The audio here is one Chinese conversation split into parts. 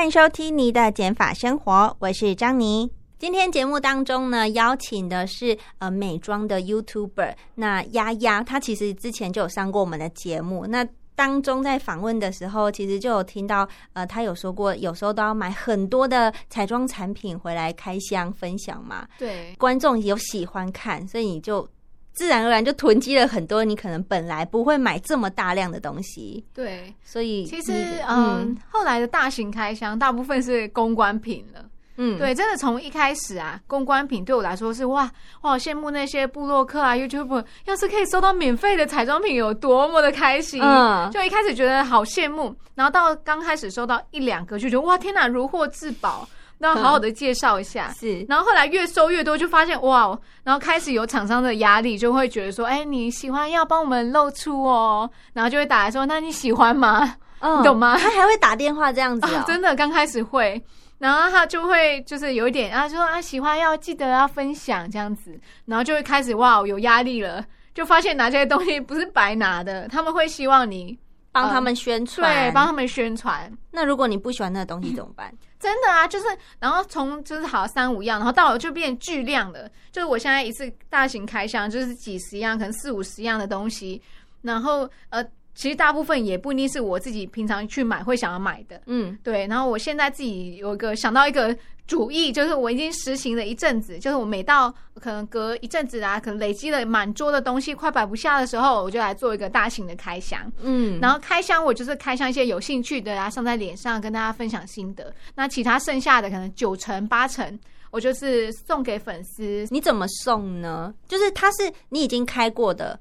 欢迎收听你的减法生活，我是张妮。今天节目当中呢，邀请的是呃美妆的 YouTuber，那丫丫，她其实之前就有上过我们的节目。那当中在访问的时候，其实就有听到呃，她有说过，有时候都要买很多的彩妆产品回来开箱分享嘛。对，观众有喜欢看，所以你就。自然而然就囤积了很多，你可能本来不会买这么大量的东西。对，所以其实嗯，后来的大型开箱大部分是公关品了。嗯，对，真的从一开始啊，公关品对我来说是哇，我好羡慕那些布洛克啊、YouTube，要是可以收到免费的彩妆品，有多么的开心。嗯，就一开始觉得好羡慕，然后到刚开始收到一两个，就觉得哇，天哪，如获至宝。那好好的介绍一下，是，然后后来越收越多，就发现哇，然后开始有厂商的压力，就会觉得说，哎，你喜欢要帮我们露出哦，然后就会打来说，那你喜欢吗？你懂吗？他还会打电话这样子，真的刚开始会，然后他就会就是有一点啊，说啊喜欢要记得要分享这样子，然后就会开始哇有压力了，就发现拿这些东西不是白拿的，他们会希望你。帮他们宣传，对，帮他们宣传。那如果你不喜欢那个东西怎么办？真的啊，就是，然后从就是好三五样，然后到了就变巨量的，就是我现在一次大型开箱就是几十样，可能四五十样的东西，然后呃。其实大部分也不一定是我自己平常去买会想要买的，嗯，对。然后我现在自己有一个想到一个主意，就是我已经实行了一阵子，就是我每到可能隔一阵子啊，可能累积了满桌的东西快摆不下的时候，我就来做一个大型的开箱，嗯。然后开箱我就是开箱一些有兴趣的啊，上在脸上跟大家分享心得。那其他剩下的可能九成八成，我就是送给粉丝。你怎么送呢？就是它是你已经开过的。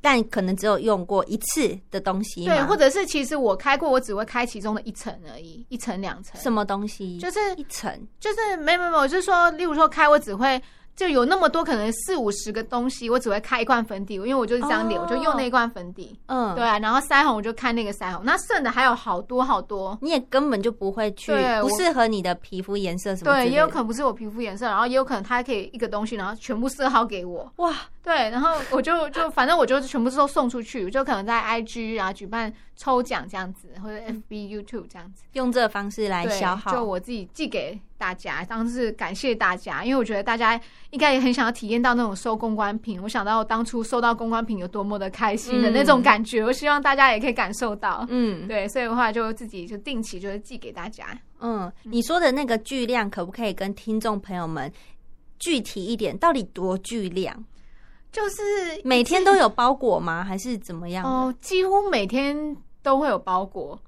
但可能只有用过一次的东西，对，或者是其实我开过，我只会开其中的一层而已，一层两层。什么东西？就是一层，就是没没没，我是说，例如说开，我只会。就有那么多可能四五十个东西，我只会开一罐粉底，因为我就是这张脸，我就用那一罐粉底。嗯，对啊，然后腮红我就看那个腮红，那剩的还有好多好多，你也根本就不会去，不适合你的皮肤颜色什么。对，也有可能不是我皮肤颜色，然后也有可能他可以一个东西，然后全部色号给我。哇，对，然后我就就反正我就全部都送出去，我就可能在 IG 啊举办抽奖这样子，或者 FB、YouTube 这样子，用这个方式来消耗。就我自己寄给。大家，当时感谢大家，因为我觉得大家应该也很想要体验到那种收公关品。我想到当初收到公关品有多么的开心的那种感觉，我希望大家也可以感受到。嗯，对，所以的话就自己就定期就是寄给大家。嗯，你说的那个巨量，可不可以跟听众朋友们具体一点？到底多巨量？就是每天都有包裹吗？还是怎么样？哦，几乎每天都会有包裹。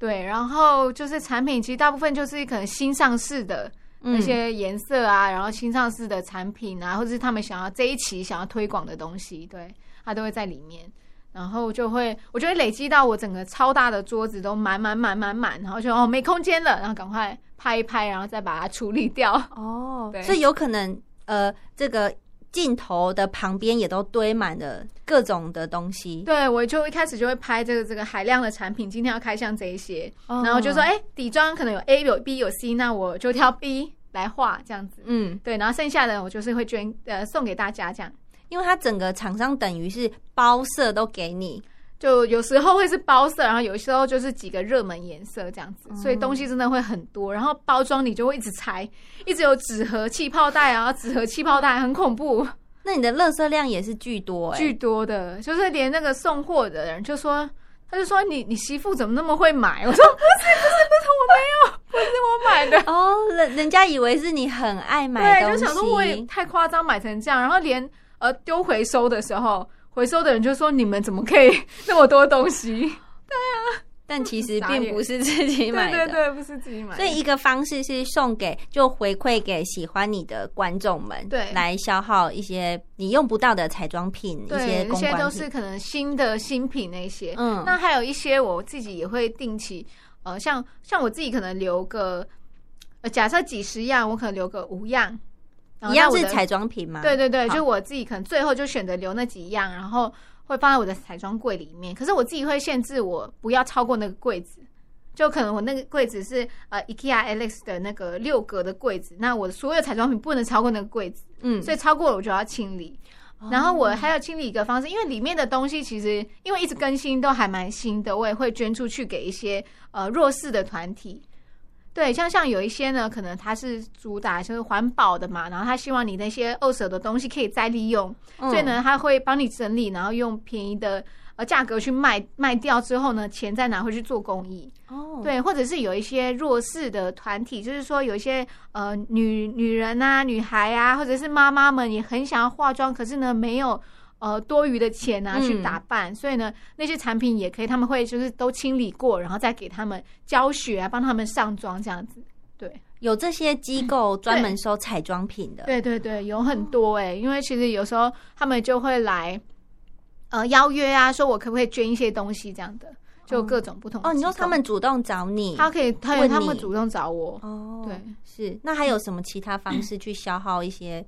对，然后就是产品，其实大部分就是可能新上市的那些颜色啊，然后新上市的产品啊，或者是他们想要这一期想要推广的东西，对，它都会在里面，然后就会，我觉得累积到我整个超大的桌子都满满满满满，然后就哦没空间了，然后赶快拍一拍，然后再把它处理掉。哦，所以有可能呃这个。镜头的旁边也都堆满了各种的东西。对，我就一开始就会拍这个这个海量的产品，今天要开箱这一些，然后就说，哎，底妆可能有 A 有 B 有 C，那我就挑 B 来画这样子。嗯，对，然后剩下的我就是会捐呃送给大家这样，因为它整个厂商等于是包色都给你。就有时候会是包色，然后有时候就是几个热门颜色这样子，所以东西真的会很多。然后包装你就会一直拆，一直有纸盒、气泡袋啊，纸盒、气泡袋很恐怖。那你的垃圾量也是巨多，巨多的，就是连那个送货的人就说，他就说你你媳妇怎么那么会买？我说不是不是不是我没有，不是我买的 哦，人人家以为是你很爱买对，就想说我也太夸张买成这样，然后连呃丢回收的时候。回收的人就说：“你们怎么可以 那么多东西？”对啊，但其实 并不是自己买的，对对，不是自己买。所以一个方式是送给，就回馈给喜欢你的观众们，对，来消耗一些你用不到的彩妆品，一些那些都是可能新的新品那些。嗯，那还有一些我自己也会定期，呃，像像我自己可能留个。呃，假设几十样，我可能留个五样，一样是彩妆品吗？对对对，就我自己可能最后就选择留那几样，然后会放在我的彩妆柜里面。可是我自己会限制我不要超过那个柜子，就可能我那个柜子是呃 IKEA Alex 的那个六格的柜子，那我的所有彩妆品不能超过那个柜子，嗯，所以超过了我就要清理。然后我还要清理一个方式，因为里面的东西其实因为一直更新都还蛮新的，我也会捐出去给一些呃弱势的团体。对，像像有一些呢，可能它是主打就是环保的嘛，然后他希望你那些二手的东西可以再利用，嗯所以呢，他会帮你整理，然后用便宜的呃价格去卖卖掉之后呢，钱再拿回去做公益。哦，对，或者是有一些弱势的团体，就是说有一些呃女女人啊、女孩啊，或者是妈妈们也很想要化妆，可是呢没有呃多余的钱啊嗯去打扮，所以呢那些产品也可以，他们会就是都清理过，然后再给他们教学啊，帮他们上妆这样子。对有这些机构专门收彩妆品的，对对对，有很多哎、因为其实有时候他们就会来呃邀约啊，说我可不可以捐一些东西这样的，就各种不同的哦，你说他们主动找你，他可以，他问你他们主动找我。哦，对，是。那还有什么其他方式去消耗一些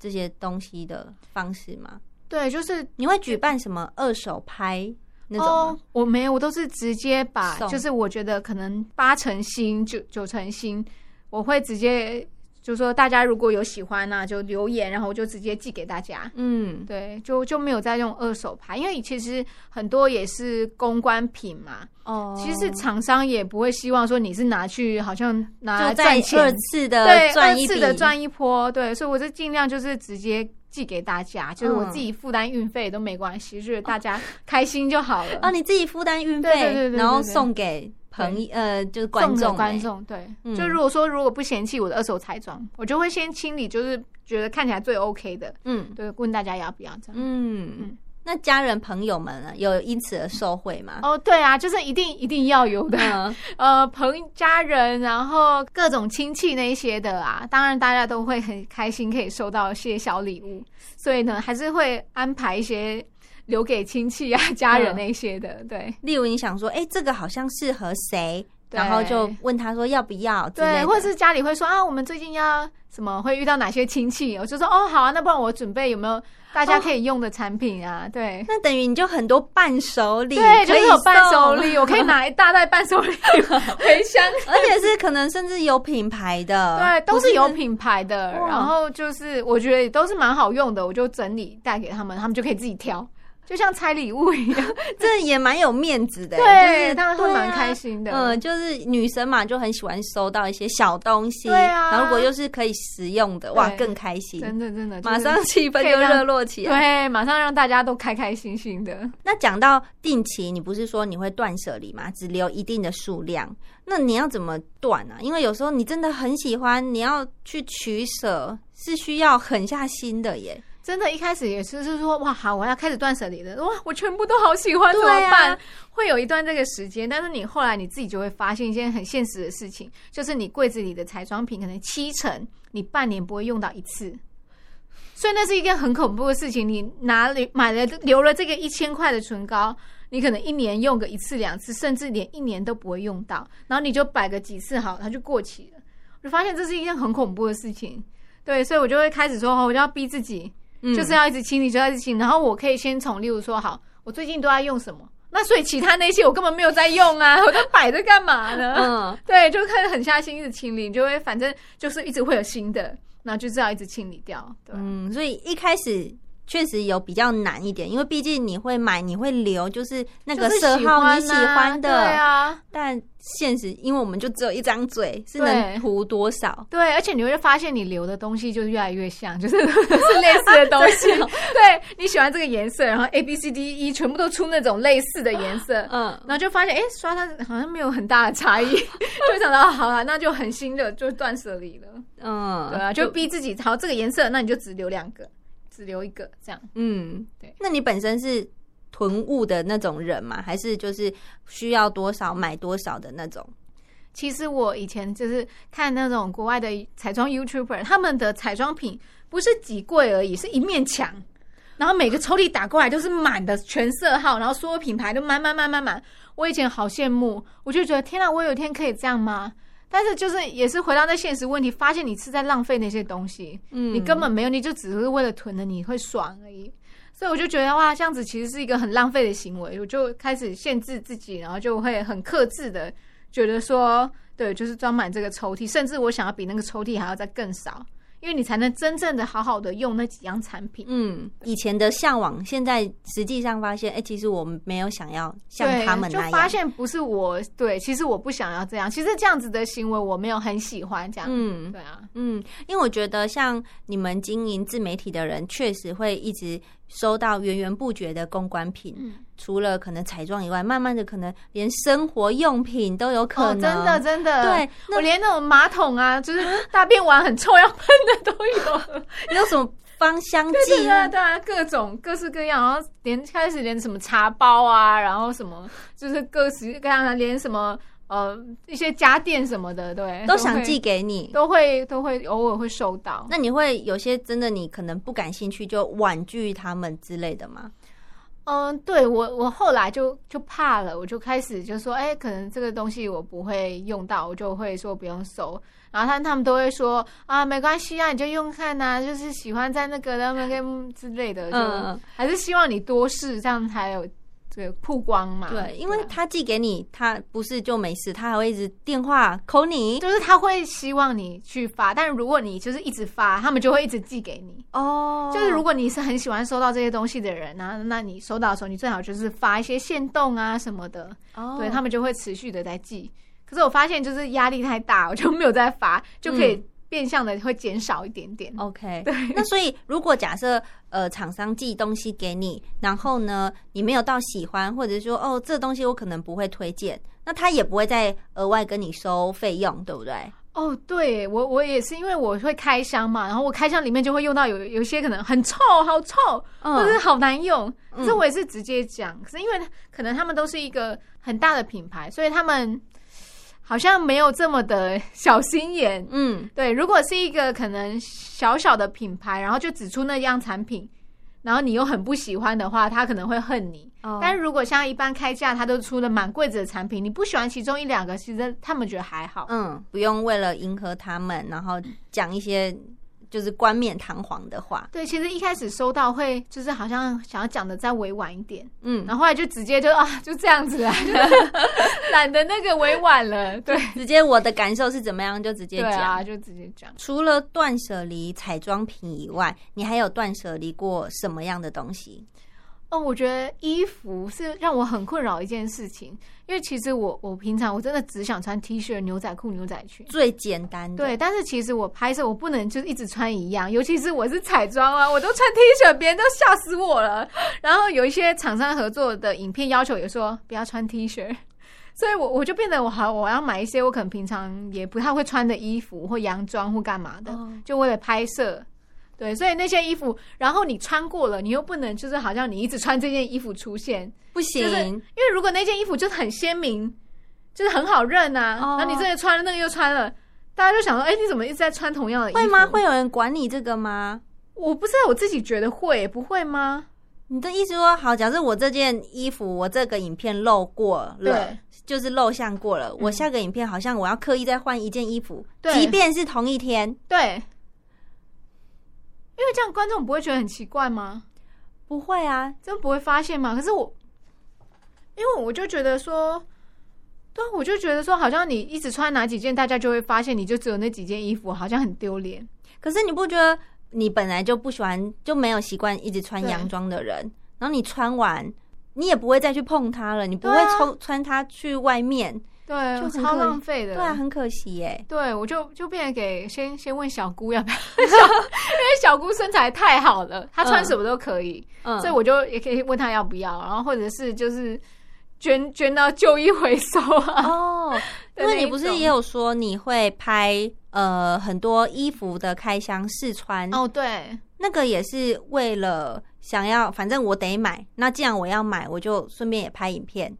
这些东西的方式吗？对，就是你会举办什么二手拍那种我没有，我都是直接把，就是我觉得可能八成新、九九成新，我会直接就说大家如果有喜欢那、就留言，然后我就直接寄给大家。嗯，对，就就没有再用二手拍，因为其实很多也是公关品嘛。哦，其实厂商也不会希望说你是拿去好像拿赚钱，二次的对，二次的赚一波，对，所以我就尽量就是直接寄给大家，就是我嗯自己负担运费都没关系，就是大家开心就好了。哦，你自己负担运费，对对对对对然后送给朋友呃，就是观众欸观众，对，嗯就如果说如果不嫌弃我的二手彩妆，我就会先清理，就是觉得看起来最 OK 的，嗯对，问大家要不要这样。嗯嗯。那家人朋友们呢，有因此而受惠吗？哦，对啊，就是一定一定要有的，嗯，呃，朋家人，然后各种亲戚那一些的啊，当然大家都会很开心，可以收到一些小礼物，所以呢，还是会安排一些留给亲戚啊、家人那一些的，对。例如你想说，哎，这个好像适合谁，对然后就问他说要不要对，或者是家里会说啊，我们最近要什么会遇到哪些亲戚，我就说哦，好啊，那不然我准备有没有大家可以用的产品啊？对。那等于你就很多伴手礼，对，就是有伴手，礼，我可以拿一大袋伴手礼回乡。而且是可能甚至有品牌的，对，都是有品牌的，然后就是我觉得也都是蛮好用的，我就整理带给他们，他们就可以自己挑，就像拆礼物一样。这也蛮有面子的，对，就是他们会蛮开心。心的。嗯，就是女生嘛，就很喜欢收到一些小东西，对啊然后如果又是可以实用的，哇，更开心，真的真的，马上气氛就热络起来。对，马上让大家都开开心心的。那讲到定期，你不是说你会断舍离吗？只留一定的数量，那你要怎么断啊？因为有时候你真的很喜欢，你要去取舍，是需要狠下心的耶。真的，一开始也是是说，哇，好，我要开始断舍离了，哇，我全部都好喜欢，怎么办？会有一段这个时间，但是你后来你自己就会发现一件很现实的事情，就是你柜子里的彩妆品可能七成你半年不会用到一次，所以那是一件很恐怖的事情。你拿了买了留了这个一千块的唇膏，你可能一年用个一次两次，甚至连一年都不会用到，然后你就摆个几次好，它就过期了。我就发现这是一件很恐怖的事情，对，所以我就会开始说，哦我就要逼自己。嗯就是要一直清理，就要一直清理。然后我可以先从，例如说，好，我最近都在用什么，那所以其他那些我根本没有在用啊，我都摆着干嘛呢？嗯，对，就开始狠下心一直清理，你就会反正就是一直会有新的，那就知道一直清理掉。对，嗯，所以一开始确实有比较难一点，因为毕竟你会买，你会留，就是那个色号你喜啊欢的，对啊，但现实，因为我们就只有一张嘴，是能涂多少？对，而且你会发现你留的东西就越来越像，就是 是类似的东西。对。你喜欢这个颜色，然后 A B C D E 全部都出那种类似的颜色，嗯，然后就发现，哎、刷它好像没有很大的差异，就想到，哦好啊，那就很新的，就断舍离了。嗯，对啊，就逼自己，好，这个颜色，那你就只留两个，只留一个，这样。嗯，对。那你本身是囤物的那种人吗？还是就是需要多少买多少的那种？其实我以前就是看那种国外的彩妆 YouTuber，他们的彩妆品不是几柜而已，是一面墙，然后每个抽屉打过来都是满的全色号，然后所有品牌都满满满满满。我以前好羡慕，我就觉得天啊，我有一天可以这样吗？但是就是也是回到那现实问题，发现你是在浪费那些东西，嗯你根本没有，你就只是为了囤的你会爽而已。所以我就觉得哇，这样子其实是一个很浪费的行为，我就开始限制自己，然后就会很克制的觉得说，对，就是装满这个抽屉，甚至我想要比那个抽屉还要再更少，因为你才能真正的好好的用那几样产品。嗯，以前的向往，现在实际上发现，哎、其实我们没有想要像他们那样。发现不是我对，其实我不想要这样，其实这样子的行为我没有很喜欢这样。嗯对啊，嗯，因为我觉得像你们经营自媒体的人，确实会一直收到源源不绝的公关品。嗯，除了可能彩妆以外，慢慢的可能连生活用品都有可哦，能。真的真的，对我连那种马桶啊，就是大便完很臭要喷的都有。有什么芳香剂？对对啊，各种各式各样，然后连开始连什么茶包啊，然后什么就是各式各样的，连什么呃一些家电什么的，对，都想寄，给你。都会都会偶尔会收到。那你会有些真的你可能不感兴趣，就婉拒他们之类的吗？嗯，对我我后来就就怕了，我就开始就说，哎，可能这个东西我不会用到，我就会说不用收。然后他他们都会说啊，没关系啊，你就用看呐、就是喜欢在那个那个之类的，就、嗯还是希望你多试，这样才有这个曝光嘛。对，因为啊他寄给你，他不是就没事，他还会一直电话 call 你。就是他会希望你去发，但如果你就是一直发，他们就会一直寄给你。哦就是如果你是很喜欢收到这些东西的人，那那你收到的时候，你最好就是发一些限动啊什么的，哦对他们就会持续的在寄。可是我发现就是压力太大，我就没有再发，就可以变相的会减少一点点。OK，对那所以如果假设呃厂商寄东西给你，然后呢你没有到喜欢，或者是说哦这东西我可能不会推荐，那他也不会再额外跟你收费用，对不对？哦，对我我也是，因为我会开箱嘛，然后我开箱里面就会用到有有一些可能很臭、好臭，或者是好难用。可是我也是直接讲，可是因为可能他们都是一个很大的品牌，所以他们好像没有这么的小心眼。嗯，对，如果是一个可能小小的品牌，然后就只出那样产品，然后你又很不喜欢的话，他可能会恨你。哦但是如果像一般开价，他都出了蛮贵子的产品，你不喜欢其中一两个，其实他们觉得还好。嗯，不用为了迎合他们，然后讲一些就是冠冕堂皇的话。对，其实一开始收到会就是好像想要讲的再委婉一点，嗯，然后后来就直接就啊 就这样子啊，懒得那个委婉了。对，直接我的感受是怎么样就直接讲。对啊，就直接讲。除了断舍离彩妆品以外，你还有断舍离过什么样的东西？哦，我觉得衣服是让我很困扰一件事情，因为其实我我平常我真的只想穿 T 恤、牛仔裤、牛仔裙。最简单的，对，但是其实我拍摄我不能就是一直穿一样，尤其是我是彩妆啊，我都穿 T 恤，别人都吓死我了。然后有一些厂商合作的影片要求也说不要穿 T 恤，所以我我就变得我好我要买一些我可能平常也不太会穿的衣服或洋装或干嘛的，哦就为了拍摄。对，所以那些衣服，然后你穿过了，你又不能就是好像你一直穿这件衣服出现，不行，就是因为如果那件衣服就是很鲜明，就是很好认啊，哦然后你这个穿了，那个又穿了，大家就想说，哎、你怎么一直在穿同样的衣服？会吗？会有人管你这个吗？我不知道，我自己觉得会，不会吗？你的意思说，好，假设我这件衣服，我这个影片漏过了就是漏相过了，我下个影片好像我要刻意再换一件衣服，对即便是同一天，对，因为这样观众不会觉得很奇怪吗？不会啊，真不会发现吗？可是我，因为我就觉得说，对啊，我就觉得说，好像你一直穿哪几件，大家就会发现，你就只有那几件衣服，好像很丢脸。可是你不觉得你本来就不喜欢，就没有习惯一直穿洋装的人，然后你穿完，你也不会再去碰它了，你不会对啊抽穿它去外面，对，超就超浪费的。对啊，很可惜耶。对，我就就变成给先先问小姑要不要，小因为小姑身材太好了，她穿什么都可以，嗯，所以我就也可以问她要不要，然后或者是就是捐捐到旧衣回收啊。哦，因为那你不是也有说你会拍呃很多衣服的开箱试穿，哦，对，那个也是为了想要，反正我得买，那既然我要买，我就顺便也拍影片，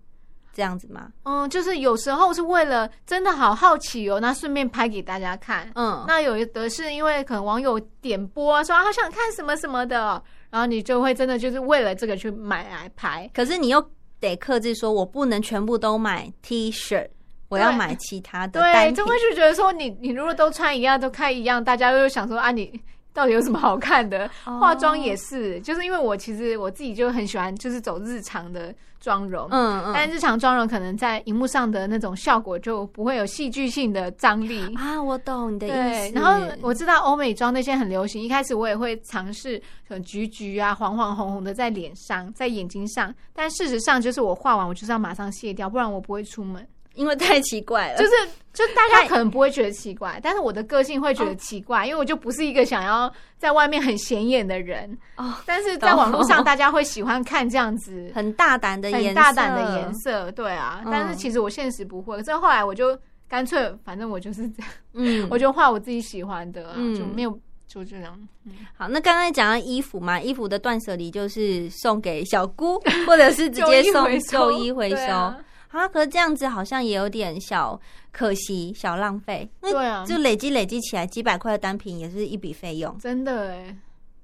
这样子吗？嗯，就是有时候是为了真的好好奇哦，那顺便拍给大家看。嗯，那有的是因为可能网友点播啊，说啊好想看什么什么的，然后你就会真的就是为了这个去买来拍。可是你又得克制，说我不能全部都买 T 恤，我要对买其他的单对，就。会就觉得说你你如果都穿一样，都看一样，大家就会想说啊，你到底有什么好看的？哦化妆也是，就是因为我其实我自己就很喜欢，就是走日常的妆容。嗯嗯但日常妆容可能在荧幕上的那种效果就不会有戏剧性的张力。啊，我懂你的意对，思。然后我知道欧美妆那些很流行，一开始我也会尝试，可能橘橘啊、黄黄红红的在脸上、在眼睛上，但事实上就是我画完我就是要马上卸掉，不然我不会出门。因为太奇怪了，就是就大家可能不会觉得奇怪，但是我的个性会觉哦得奇怪，因为我就不是一个想要在外面很显眼的人。哦，但是在网络上，大家会喜欢看这样子很大胆的颜色，很大胆的颜色，对啊。嗯但是其实我现实不会，所以后来我就干脆，反正我就是这样，嗯，我就画我自己喜欢的就没有就这样。嗯好。那刚刚讲到衣服嘛，衣服的断舍离就是送给小姑，或者是直接送 旧衣回收啊。可是这样子好像也有点小可惜、小浪费，对啊，就累积累积起来几百块的单品也是一笔费用。真的哎。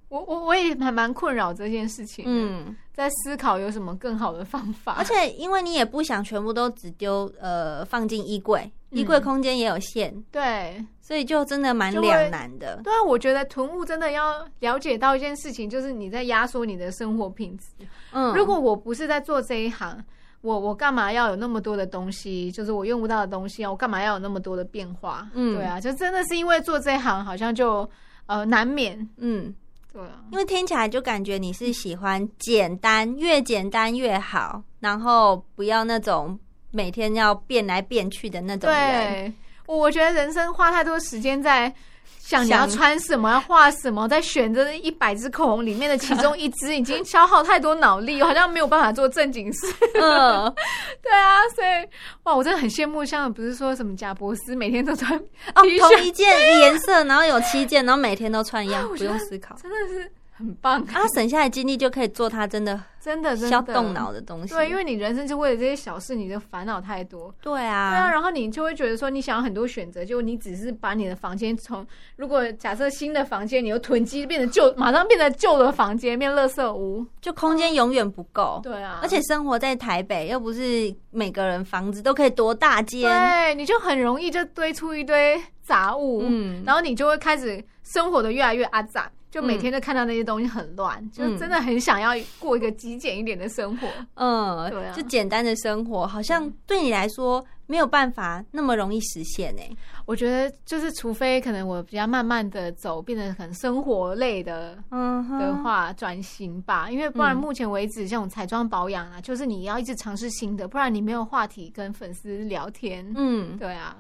我我我也还蛮困扰这件事情，嗯，嗯，在思考有什么更好的方法，而且因为你也不想全部都只丢呃放进衣柜，衣柜嗯空间也有限，对，所以就真的蛮两难的。对啊，我觉得囤物真的要了解到一件事情，就是你在压缩你的生活品质。嗯，如果我不是在做这一行，我我干嘛要有那么多的东西？就是我用不到的东西啊，我干嘛要有那么多的变化？嗯对啊，就真的是因为做这一行，好像就呃难免。嗯，对啊，因为听起来就感觉你是喜欢简单，越简单越好，然后不要那种每天要变来变去的那种人。对，我我觉得人生花太多时间在。想你要穿什么，要画什么，在选择一百支口红里面的其中一支，已经消耗太多脑力，我好像没有办法做正经事。嗯，对啊，所以哇，我真的很羡慕，像不是说什么贾博士每天都穿哦同一件颜色，然后有七件，然后每天都穿一样，不用思考。真的是很棒，啊，省下来精力就可以做他真的真的真的需要动脑的东西。对，因为你人生就为了这些小事，你的烦恼太多。对啊对啊，啊，然后你就会觉得说，你想要很多选择，就你只是把你的房间从如果假设新的房间，你又囤积变成旧，马上变成旧的房间，变垃圾屋。就空间永远不够。对啊，而且生活在台北，又不是每个人房子都可以多大间。对，你就很容易就堆出一堆杂物，嗯然后你就会开始生活的越来越阿杂，就每嗯天都看到那些东西很乱，就真的很想要过一个极简一点的生活。嗯，对啊就简单的生活，好像对你来说没有办法那么容易实现欸呢。我觉得就是，除非可能我比较慢慢的走，变得很生活类的嗯哼的话，转型吧。因为不然嗯目前为止，像我彩妆保养啊，就是你要一直尝试新的，不然你没有话题跟粉丝聊天。嗯，对啊，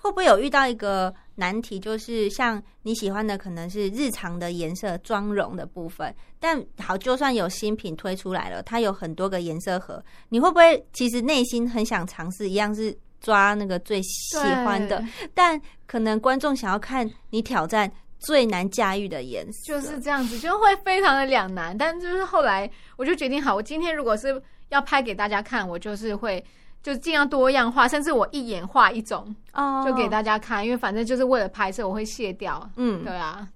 会不会有遇到一个难题，就是像你喜欢的可能是日常的颜色妆容的部分，但好，就算有新品推出来了，它有很多个颜色盒，你会不会其实内心很想尝试，一样是抓那个最喜欢的，但可能观众想要看你挑战最难驾驭的颜色，就是这样子，就会非常的两难。但就是后来我就决定好，我今天如果是要拍给大家看，我就是会就尽量多样化，甚至我一眼画一种哦就给大家看，因为反正就是为了拍摄，我会卸掉。嗯对啊，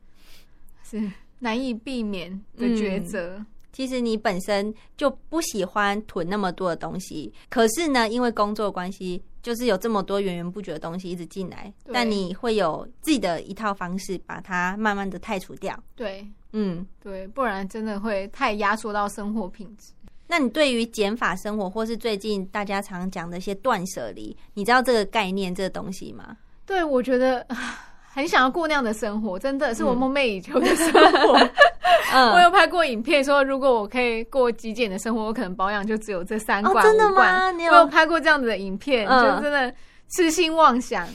是难以避免的抉择。其实你本身就不喜欢囤那么多的东西，可是呢，因为工作关系，就是有这么多源源不绝的东西一直进来，但你会有自己的一套方式，把它慢慢的汰除掉。对嗯，对，不然真的会太压缩到生活品质。那你对于减法生活，或是最近大家常讲的一些断舍离，你知道这个概念、这个东西吗？对，我觉得啊很想要过那样的生活，真的是我嗯梦寐以求的生活。嗯我有拍过影片说，如果我可以过极简的生活，我可能保养就只有这三罐、哦真的吗你有我有拍过这样子的影片，嗯就真的痴心妄想。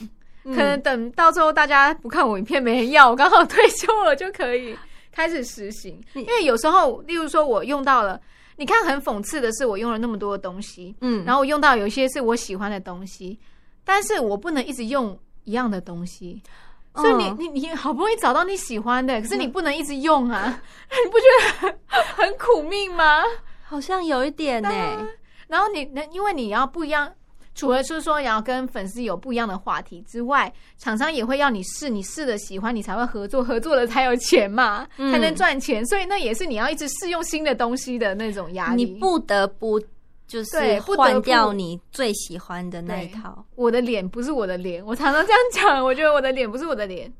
嗯可能等到最后大家不看我影片，没人要，我刚好退 休了就可以开始实行。因为有时候，例如说我用到了，你看很讽刺的是，我用了那么多的东西，嗯，然后我用到有一些是我喜欢的东西，但是我不能一直用一样的东西。所以你嗯你你好不容易找到你喜欢的，可是你不能一直用啊，你不觉得很很苦命吗？好像有一点呢、然后你那因为你要不一样，除了是说你要跟粉丝有不一样的话题之外，厂商也会要你试，你试了喜欢，你才会合作，合作了才有钱嘛，嗯才能赚钱。所以那也是你要一直试用新的东西的那种压力。你不得不就是换掉你最喜欢的那一套。我的脸不是我的脸，我常常这样讲。我觉得我的脸不是我的脸，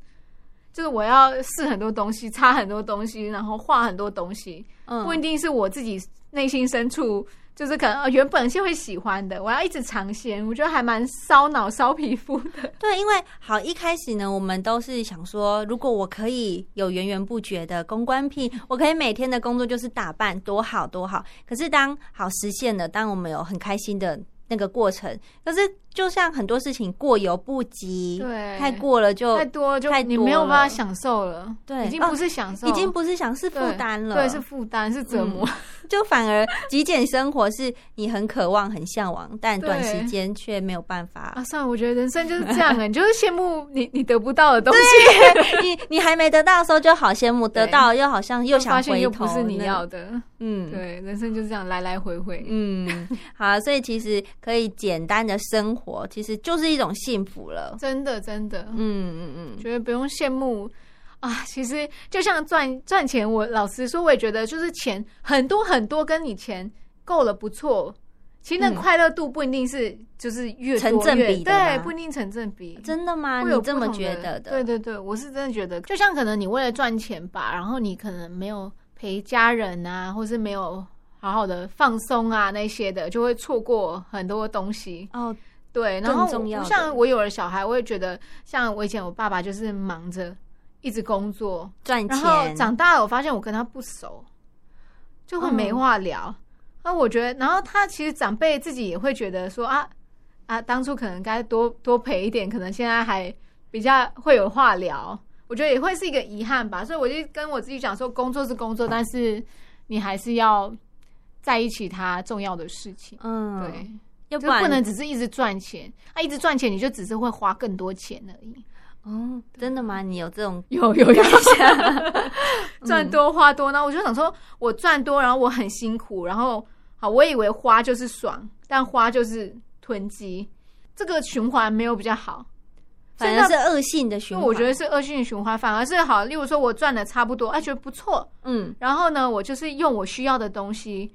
就是我要试很多东西，擦很多东西，然后画很多东西，嗯不一定是我自己内心深处就是可能原本是会喜欢的，我要一直尝鲜，我觉得还蛮烧脑、烧皮肤的。对，因为好一开始呢，我们都是想说，如果我可以有源源不绝的公关癖，我可以每天的工作就是打扮，多好多好。可是当好实现了，当我们有很开心的那个过程，可是就像很多事情过犹不及，对太过了就太多了就太多你没有办法享受了，对已经不是享受，已经不是享是负对担了，对，是负担，是折磨。就反而极简生活是你很渴望、很向往，但短对时间却没有办法啊，。算了，我觉得人生就是这样啊，你就是羡慕你你得不到的东西，你你还没得到的时候就好羡慕，得到又好像又想回头，不是你要的。嗯，对，人生就是这样来来回回。嗯，好啊，所以其实可以简单的生活，其实就是一种幸福了。真的真的，嗯嗯嗯，觉得不用羡慕啊。其实就像赚赚钱，我老实说，我也觉得就是钱很多很多，跟你钱够了不错。其实那嗯快乐度不一定是就是越多成正越比的对，不一定成正比。真的吗？会有你这么觉得的？对对对，我是真的觉得，就像可能你为了赚钱吧，然后你可能没有陪家人啊，或是没有好好的放松啊那些的，就会错过很多东西。哦，对，然后更重要的像我有了小孩，我也觉得，像我以前我爸爸就是忙着一直工作，赚钱然后，长大了，我发现我跟他不熟，就会没嗯话聊。那、我觉得，然后他其实长辈自己也会觉得说啊啊，当初可能该多多陪一点，可能现在还比较会有话聊。我觉得也会是一个遗憾吧，所以我就跟我自己讲说，工作是工作，但是你还是要在一起它重要的事情。嗯，对，，要不然不能只是一直赚钱，啊，一直赚钱你就只是会花更多钱而已。哦，真的吗？你有这种有有有 赚多花多，然后我就想说，我赚多，然后我很辛苦，然后好，我以为花就是爽，但花就是囤积，这个循环没有比较好。反而是恶性的循环？我觉得是恶性循环，反而是好。例如说，我赚的差不多，哎，觉得不错，嗯，然后呢，我就是用我需要的东西，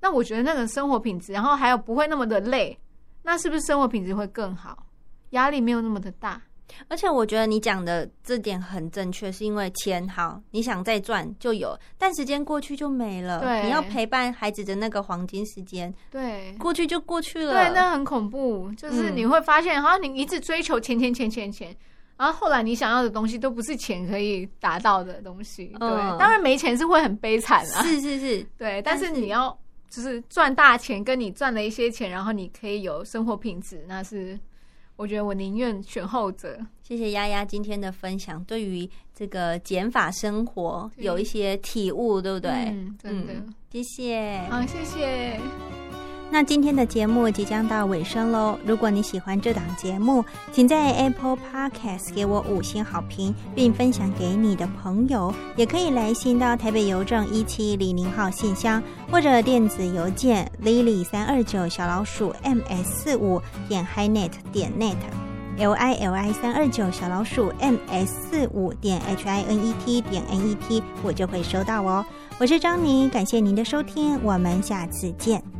那我觉得那个生活品质，然后还有不会那么的累，那是不是生活品质会更好？压力没有那么的大。而且我觉得你讲的这点很正确，是因为钱好，你想再赚就有，但时间过去就没了。对你要陪伴孩子的那个黄金时间对，过去就过去了。对，那很恐怖，就是嗯你会发现，好像你一直追求钱钱钱钱钱，然后后来你想要的东西都不是钱可以达到的东西。对，嗯当然没钱是会很悲惨啊。是是是，对，但是你要就是赚大钱，跟你赚了一些钱，然后你可以有生活品质，那是我觉得我宁愿选后者。谢谢丫丫今天的分享，对于这个减法生活有一些体悟，对不对？嗯，真的。嗯谢谢。好，谢谢。那今天的节目即将到尾声喽。如果你喜欢这档节目，请在 Apple Podcast 给我五星好评，并分享给你的朋友。也可以来信到台北邮政一七零零号信箱，或者电子邮件 lily 三二九小老鼠 ms 四五点 hinet 点 net。l i l i 三二九小老鼠 m s 四五点 h i n e t 点 n e t，我就会收到哦。我是张妮，感谢您的收听，我们下次见。